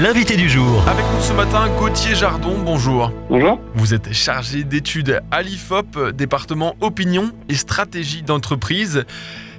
l'invité du jour. Avec nous ce matin, Gauthier Jardon, bonjour. Bonjour. Vous êtes chargé d'études à l'IFOP, département opinion et stratégie d'entreprise.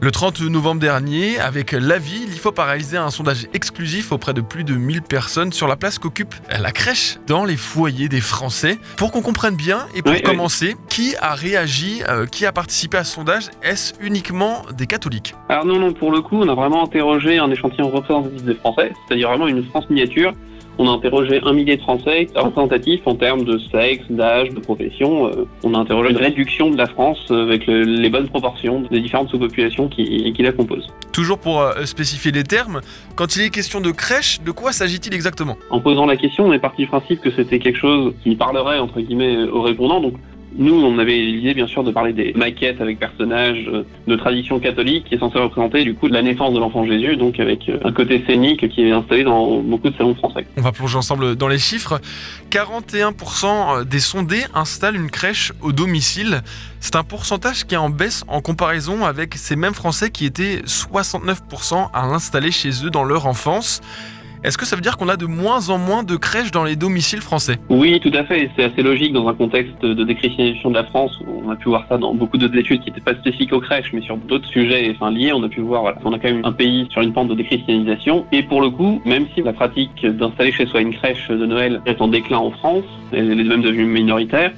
Le 30 novembre dernier, avec l'AVI, l'IFOP a réalisé un sondage exclusif auprès de plus de 1000 personnes sur la place qu'occupe la crèche dans les foyers des Français. Pour qu'on comprenne bien et pour Oui, oui. commencer, qui a réagi, euh, qui a participé à ce sondage? Est-ce uniquement des catholiques? Alors non, non, pour le coup, on a vraiment interrogé un échantillon représentatif des Français, c'est-à-dire vraiment une France miniature. On a interrogé un millier de Français représentatifs en termes de sexe, d'âge, de profession. Euh, on a interrogé une réduction de la France euh, avec le- les bonnes proportions des différentes sous-populations qui, qui la composent. Toujours pour euh, spécifier les termes, quand il est question de crèche, de quoi s'agit-il exactement? En posant la question, on est parti du principe que c'était quelque chose qui parlerait entre guillemets aux répondants. Donc nous, on avait l'idée bien sûr de parler des maquettes avec personnages euh, de tradition catholique qui est censé représenter du coup la naissance de l'enfant Jésus, donc avec euh, un côté scénique qui est installé dans beaucoup de salons français. On va plonger ensemble dans les chiffres. 41% des sondés installent une crèche au domicile. C'est un pourcentage qui est en baisse en comparaison avec ces mêmes Français qui étaient 69% à l'installer chez eux dans leur enfance. Est-ce que ça veut dire qu'on a de moins en moins de crèches dans les domiciles français? Oui, tout à fait. C'est assez logique dans un contexte de déchristianisation de la France. On a pu voir ça dans beaucoup d'autres études qui n'étaient pas spécifiques aux crèches, mais sur d'autres sujets liés. On a pu voir, voilà, on a quand même un pays sur une pente de déchristianisation. Et pour le coup, même si la pratique d'installer chez soi une crèche de Noël est en déclin en France, elle est même devenue minoritaire,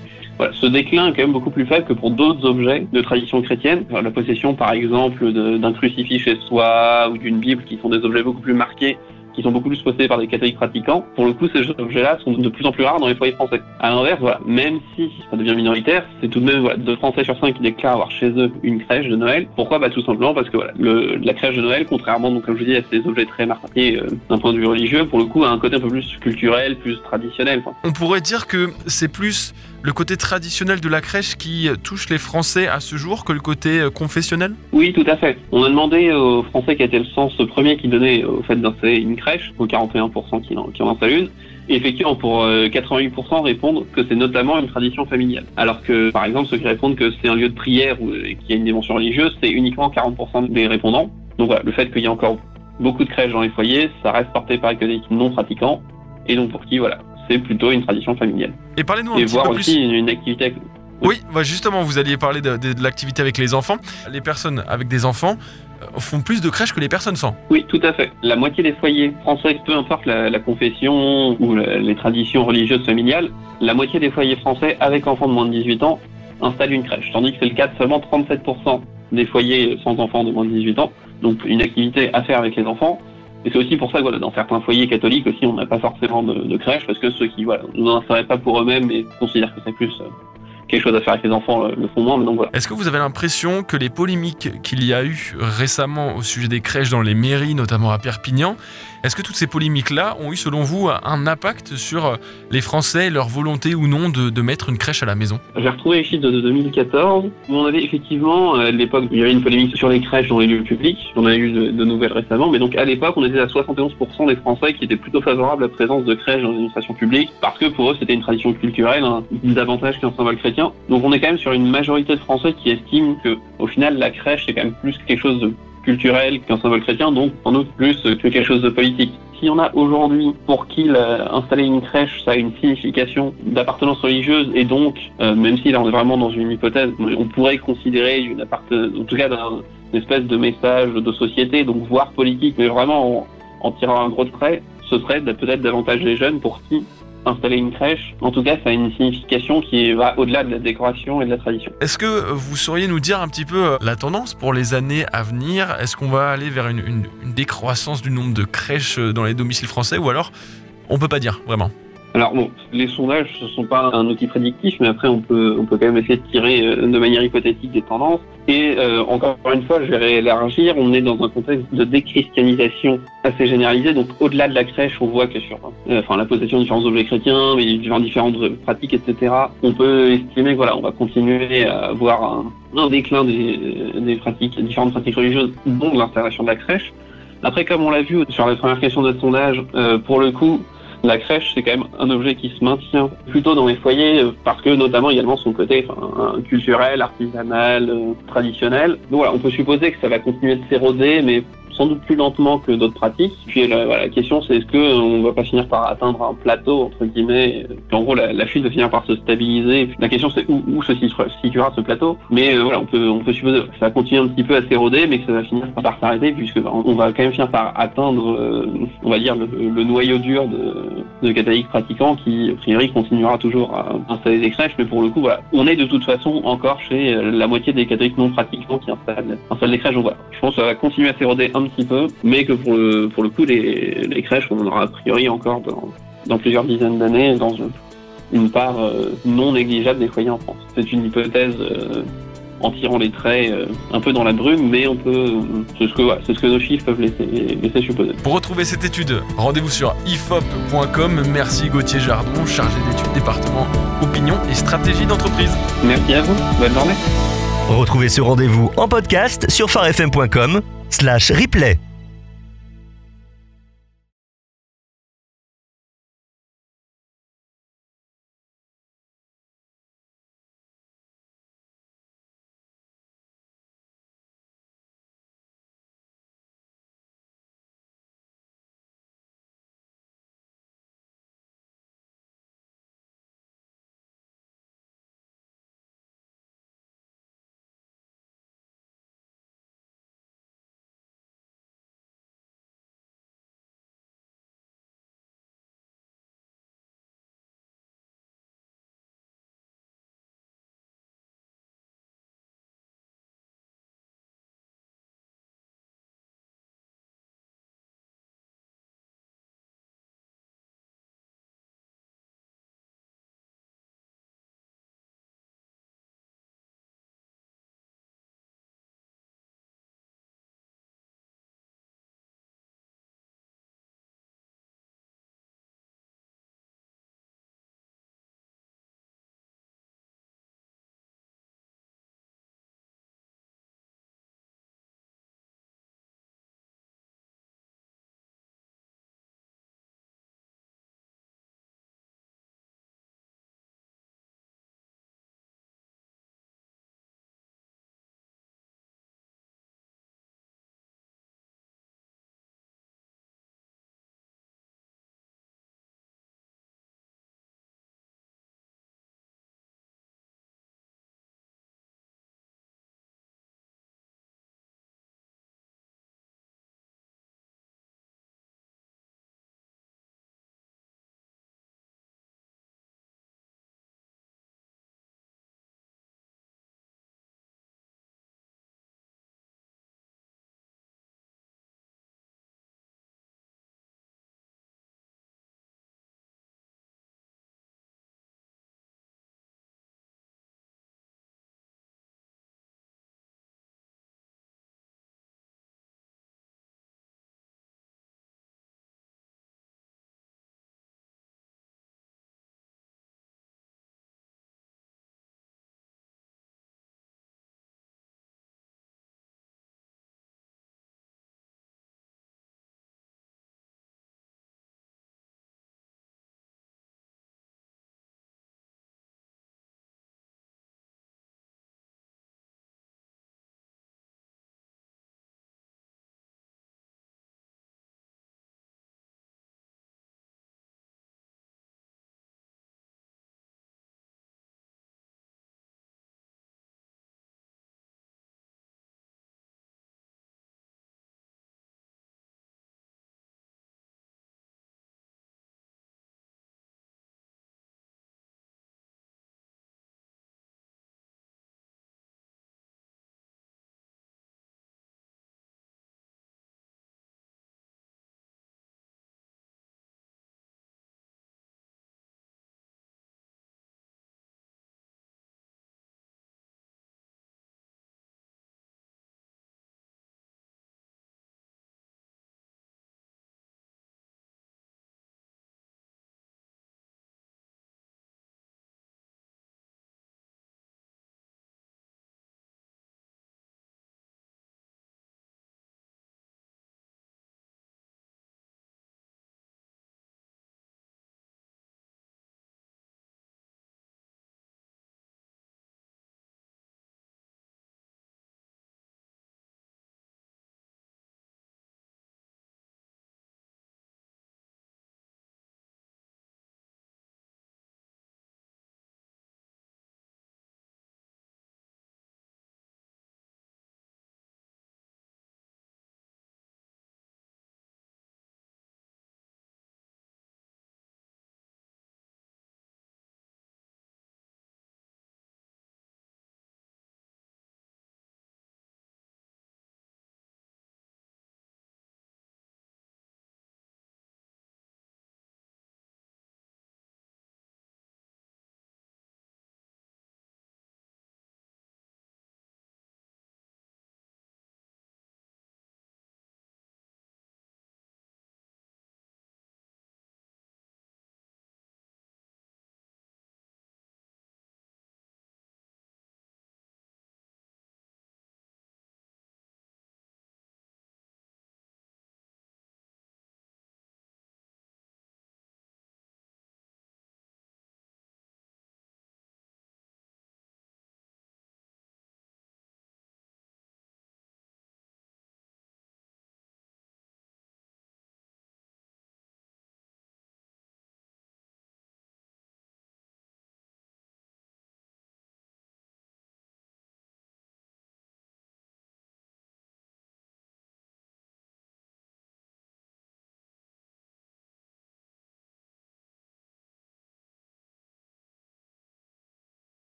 ce déclin est quand même beaucoup plus faible que pour d'autres objets de tradition chrétienne. La possession, par exemple, d'un crucifix chez soi ou d'une Bible, qui sont des objets beaucoup plus marqués qui sont beaucoup plus possédés par des catholiques pratiquants. Pour le coup, ces objets-là sont de plus en plus rares dans les foyers français. À l'inverse, voilà, même si ça devient minoritaire, c'est tout de même voilà, deux Français sur cinq qui déclarent avoir chez eux une crèche de Noël. Pourquoi? Bah tout simplement parce que voilà, le, la crèche de Noël, contrairement donc comme je dis à ces objets très marqués euh, d'un point de vue religieux, pour le coup, a un côté un peu plus culturel, plus traditionnel. Enfin, On pourrait dire que c'est plus le côté traditionnel de la crèche qui touche les Français à ce jour que le côté euh, confessionnel? Oui, tout à fait. On a demandé aux Français qui était le sens premier qui donnait au fait d'installer une crèche, aux 41% qui en, qui en installent une. Et effectivement, pour euh, 88% répondent que c'est notamment une tradition familiale. Alors que, par exemple, ceux qui répondent que c'est un lieu de prière ou euh, qu'il y a une dimension religieuse, c'est uniquement 40% des répondants. Donc voilà, le fait qu'il y ait encore beaucoup de crèches dans les foyers, ça reste porté par les catholiques non pratiquants, et donc pour qui, voilà, c'est plutôt une tradition familiale. Et parlez-nous un Et petit voir peu aussi plus. une, une activité Oui, bah justement, vous alliez parler de, l'activité avec les enfants. Les personnes avec des enfants euh, font plus de crèches que les personnes sans. Oui, tout à fait. La moitié des foyers français, peu importe la, confession ou les traditions religieuses familiales, la moitié des foyers français avec enfants de moins de 18 ans installent une crèche. Tandis que c'est le cas de seulement 37% des foyers sans enfants de moins de 18 ans. Donc une activité à faire avec les enfants. Et c'est aussi pour ça que voilà, dans certains foyers catholiques aussi, on n'a pas forcément de, de crèche parce que ceux qui voilà, n'en installeraient pas pour eux-mêmes et considèrent que c'est plus euh, quelque chose à faire avec les enfants euh, le font moins. Mais donc voilà. Est-ce que vous avez l'impression que les polémiques qu'il y a eu récemment au sujet des crèches dans les mairies, notamment à Perpignan, est-ce que toutes ces polémiques-là ont eu, selon vous, un impact sur les Français et leur volonté ou non de, de mettre une crèche à la maison? J'ai retrouvé les chiffres de, de 2014 où on avait effectivement, euh, à l'époque, il y avait une polémique sur les crèches dans les lieux publics. On a eu de, de nouvelles récemment, mais donc à l'époque, on était à 71% des Français qui étaient plutôt favorables à la présence de crèches dans l'administration publique parce que pour eux, c'était une tradition culturelle, hein, davantage qu'un symbole chrétien. Donc on est quand même sur une majorité de Français qui estiment que, au final, la crèche, c'est quand même plus quelque chose de culturel qu'un symbole chrétien, donc en outre plus que quelque chose de politique. Si on a aujourd'hui pour qui la- installer une crèche, ça a une signification d'appartenance religieuse et donc, euh, même si là on est vraiment dans une hypothèse, on pourrait considérer une appartenance, en tout cas d'un- espèce de message de société, donc voire politique, mais vraiment en, en tirant un gros trait, ce serait peut-être davantage les jeunes pour qui installer une crèche, en tout cas ça a une signification qui va au-delà de la décoration et de la tradition. Est-ce que vous sauriez nous dire un petit peu euh, la tendance pour les années à venir? Est-ce qu'on va aller vers une, une- décroissance du nombre de crèches euh, dans les domiciles français ou alors on peut pas dire vraiment? Alors bon, les sondages ne sont pas un outil prédictif, mais après on peut on peut quand même essayer de tirer euh, de manière hypothétique des tendances. Et euh, encore une fois, je vais réélargir. On est dans un contexte de déchristianisation assez généralisé. Donc au-delà de la crèche, on voit que sur euh, enfin la possession de différents objets chrétiens, mais différentes pratiques, etc. On peut estimer voilà, on va continuer à avoir un, un déclin des, des pratiques, différentes pratiques religieuses, dont l'installation de la crèche. Après, comme on l'a vu sur la première question de sondage, euh, pour le coup, la crèche, c'est quand même un objet qui se maintient plutôt dans les foyers euh, parce que notamment également son côté enfin, culturel, artisanal, euh, traditionnel. Donc voilà, on peut supposer que ça va continuer de s'éroder, mais sans doute plus lentement que d'autres pratiques. Puis la, question c'est est-ce qu'on va pas finir par atteindre un plateau entre guillemets puis, En gros, la, la, chute va finir par se stabiliser. la question c'est où, se situera ce plateau. Mais euh, voilà, on peut on supposer que ça va continuer un petit peu à s'éroder, mais que ça va finir par s'arrêter puisque bah, on va quand même finir par atteindre, euh, on va dire le, noyau dur de, catholiques pratiquants qui a priori continuera toujours à installer des crèches. Mais pour le coup, on est de toute façon encore chez la moitié des catholiques non pratiquants qui installent, des crèches. Je pense que ça va continuer à s'éroder un petit peu, mais que pour le, pour le coup, les, les crèches, on en aura a priori encore dans, dans plusieurs dizaines d'années dans une part euh, non négligeable des foyers en France. C'est une hypothèse euh, en tirant les traits euh, un peu dans la brume, mais on peut, c'est ce que, voilà, c'est ce que nos chiffres peuvent laisser, laisser supposer. Pour retrouver cette étude, rendez-vous sur ifop.com. Merci Gauthier Jardon, chargé d'études département opinion et stratégie d'entreprise. Merci à vous. Bonne journée. Retrouvez ce rendez-vous en podcast sur farfm.com slash replay.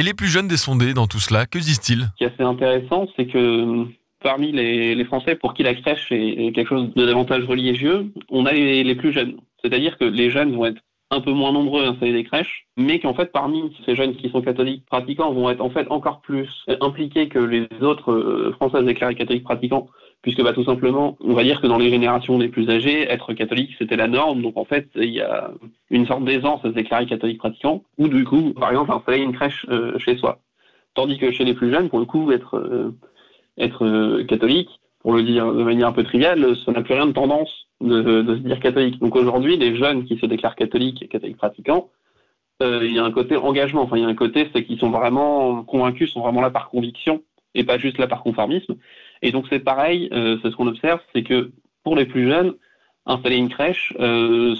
Et les plus jeunes des sondés dans tout cela, que disent-ils? Ce qui est assez intéressant, c'est que parmi les, Français pour qui la crèche est quelque chose de davantage religieux, on a les, plus jeunes. C'est-à-dire que les jeunes vont être un peu moins nombreux à installer des crèches, mais qu'en fait, parmi ces jeunes qui sont catholiques pratiquants, vont être en fait encore plus impliqués que les autres euh, Français déclarés catholiques pratiquants, puisque bah, tout simplement, on va dire que dans les générations les plus âgées, être catholique, c'était la norme. Donc en fait, il y a une sorte d'aisance à se déclarer catholique pratiquant, ou du coup, par exemple, installer une crèche euh, chez soi. Tandis que chez les plus jeunes, pour le coup, être euh, être euh, catholique, pour le dire de manière un peu triviale, ça n'a plus rien de tendance de, se dire catholique. Donc aujourd'hui, les jeunes qui se déclarent catholiques et catholiques pratiquants, euh, il y a un côté engagement, enfin il y a un côté, c'est qu'ils sont vraiment convaincus, sont vraiment là par conviction et pas juste là par conformisme. Et donc c'est pareil, euh, c'est ce qu'on observe, c'est que pour les plus jeunes, installer une crèche,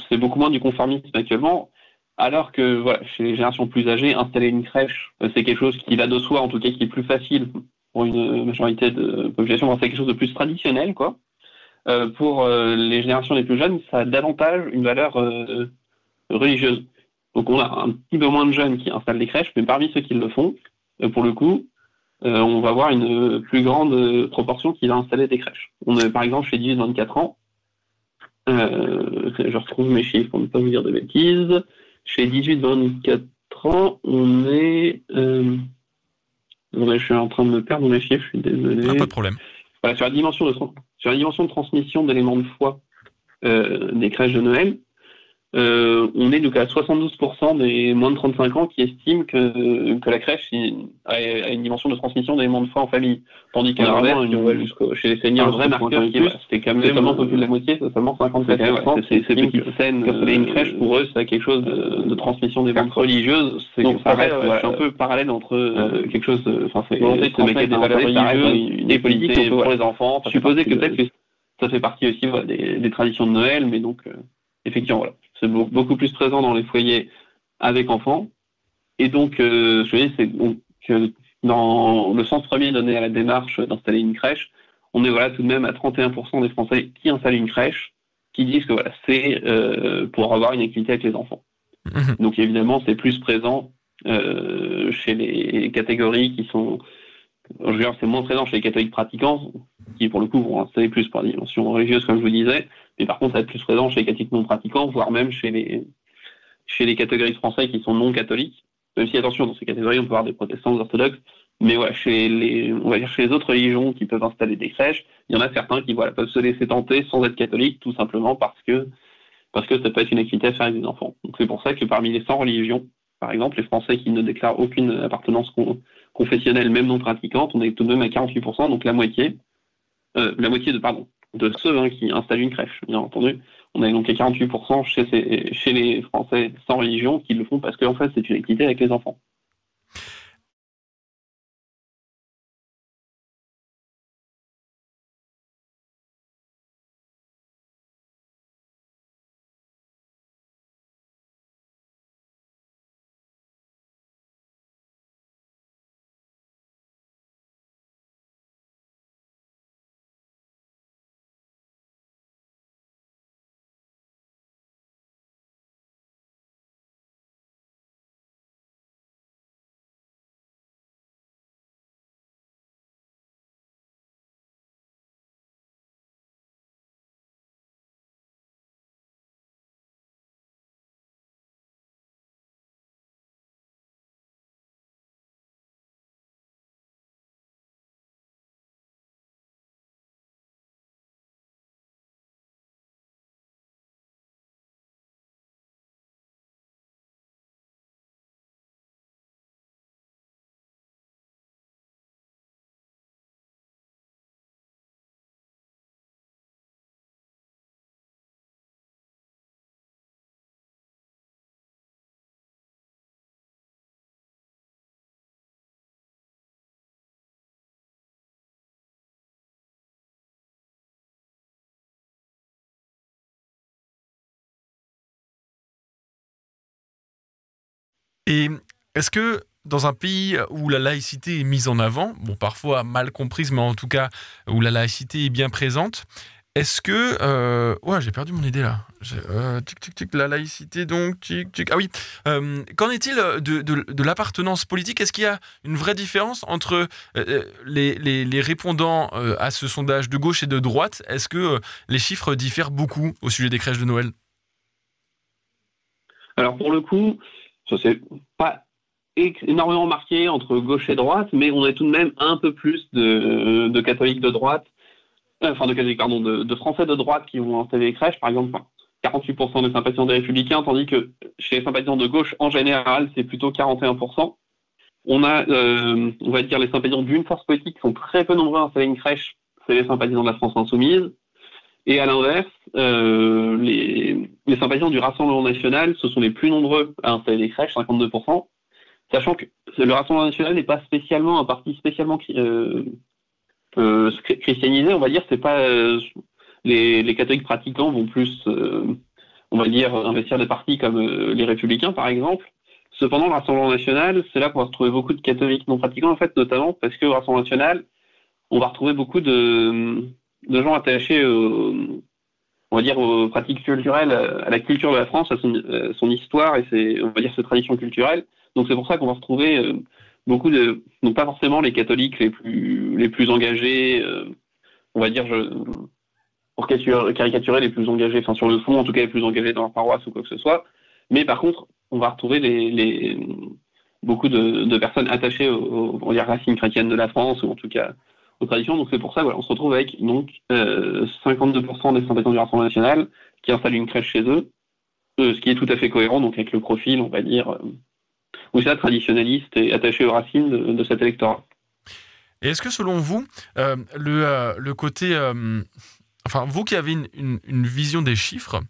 c'est beaucoup moins du conformisme actuellement. Alors que voilà, chez les générations plus âgées, installer une crèche, c'est quelque chose qui va de soi, en tout cas qui est plus facile pour une majorité de population, c'est quelque chose de plus traditionnel, quoi. Euh, pour euh, les générations les plus jeunes, ça a davantage une valeur euh, religieuse. Donc on a un petit peu moins de jeunes qui installent des crèches, mais parmi ceux qui le font, pour le coup, on va voir une plus grande proportion qui va installer des crèches. On est par exemple chez 18-24 ans, je retrouve mes chiffres pour ne pas vous dire de bêtises. Chez 18-24 ans, on est je suis en train de me perdre dans les chiffres, je suis désolé. pas de problème. sur, la dimension de, sur la dimension de transmission d'éléments de foi euh, des crèches de Noël, euh, on est donc à 72% des moins de 35 ans qui estiment que, que la crèche a, une dimension de transmission d'éléments de foi en famille. Tandis qu'à l'inverse, chez les seniors, un vrai marqueur qui c'est quand même seulement plus de la moitié, c'est seulement 57%. C'est ces petites scènes, une crèche pour eux, c'est quelque chose de, de transmission d'éléments de foi religieuse. Donc ça reste un peu parallèle entre euh, quelque chose, enfin c'est des valeurs religieuses, des politiques pour les enfants. Supposer que peut-être que ça fait partie aussi des traditions de Noël, mais donc effectivement voilà c'est beaucoup plus présent dans les foyers avec enfants. Et donc, euh, je veux c'est donc dans le sens premier donné à la démarche d'installer une crèche, on est voilà tout de même à 31% des Français qui installent une crèche, qui disent que voilà c'est euh, pour avoir une activité avec les enfants. Mhm. Donc évidemment, c'est plus présent euh, chez les catégories qui sont, je veux dire, c'est moins présent chez les catholiques pratiquants, qui pour le coup vont installer plus par dimension religieuse, comme je vous disais, mais par contre, ça va être plus présent chez les catholiques non pratiquants, voire même chez les, chez les catégories de Français qui sont non catholiques. Même si, attention, dans ces catégories, on peut avoir des protestants, des orthodoxes. Mais voilà, chez les, on va dire chez les autres religions qui peuvent installer des crèches, il y en a certains qui voilà, peuvent se laisser tenter sans être catholiques, tout simplement parce que, parce que ça peut être une activité à faire avec des enfants. Donc c'est pour ça que parmi les 100 religions, par exemple, les Français qui ne déclarent aucune appartenance confessionnelle, même non pratiquante, on est tout de même à 48%, donc la moitié, euh, la moitié de, pardon, de ceux hein, qui installent une crèche, bien entendu. On a donc les 48% chez, chez les Français sans religion qui le font parce qu'en fait, c'est une activité avec les enfants. Et est-ce que dans un pays où la laïcité est mise en avant, bon parfois mal comprise, mais en tout cas où la laïcité est bien présente, Est-ce que. Euh, ouais, j'ai perdu mon idée là. Euh, tic, tic, tic, la laïcité, donc. Tic, tic. Ah oui. Euh, qu'en est-il de, de, l'appartenance politique? Est-ce qu'il y a une vraie différence entre les, les, répondants à ce sondage de gauche et de droite? Est-ce que les chiffres diffèrent beaucoup au sujet des crèches de Noël? Alors, pour le coup, ça c'est pas énormément marqué entre gauche et droite, mais on a tout de même un peu plus de, catholiques de droite euh, enfin de catholiques, pardon, de, Français de droite qui vont installer des crèches, par exemple, 48% des sympathisants des Républicains, tandis que chez les sympathisants de gauche, en général, c'est plutôt 41%. On a, euh, on va dire, les sympathisants d'une force politique qui sont très peu nombreux à installer une crèche, c'est les sympathisants de la France insoumise. Et à l'inverse, euh, les, les, sympathisants du Rassemblement national, ce sont les plus nombreux à installer des crèches, 52%, sachant que le Rassemblement national n'est pas spécialement un parti spécialement euh, euh, christianisé, on va dire, c'est pas euh, les, catholiques pratiquants vont plus, on va dire, investir des partis comme les républicains, par exemple. Cependant, le Rassemblement national, c'est là qu'on va retrouver beaucoup de catholiques non pratiquants, en fait, notamment parce que le Rassemblement national, on va retrouver beaucoup de, de gens attachés, on va dire, aux pratiques culturelles, à la culture de la France, à son, son histoire et ses, on va dire, ses traditions culturelles. Donc c'est pour ça qu'on va retrouver beaucoup de, donc pas forcément les catholiques les plus, les plus engagés, euh, on va dire, pour caricaturer les plus engagés, enfin sur le fond, en tout cas les plus engagés dans leur paroisse ou quoi que ce soit. Mais par contre, on va retrouver les, les beaucoup de, personnes attachées aux, on dire, racines chrétiennes de la France, ou en tout cas aux traditions. Donc c'est pour ça, voilà, on se retrouve avec donc euh, 52% des sympathisants du Rassemblement national qui installent une crèche chez eux, euh, ce qui est tout à fait cohérent donc avec le profil, on va dire, euh, ou ça traditionnaliste et attaché aux racines de, cet électorat. Est-ce que selon vous, euh, le, euh, le, côté... Euh, enfin, vous qui avez une, vision des chiffres,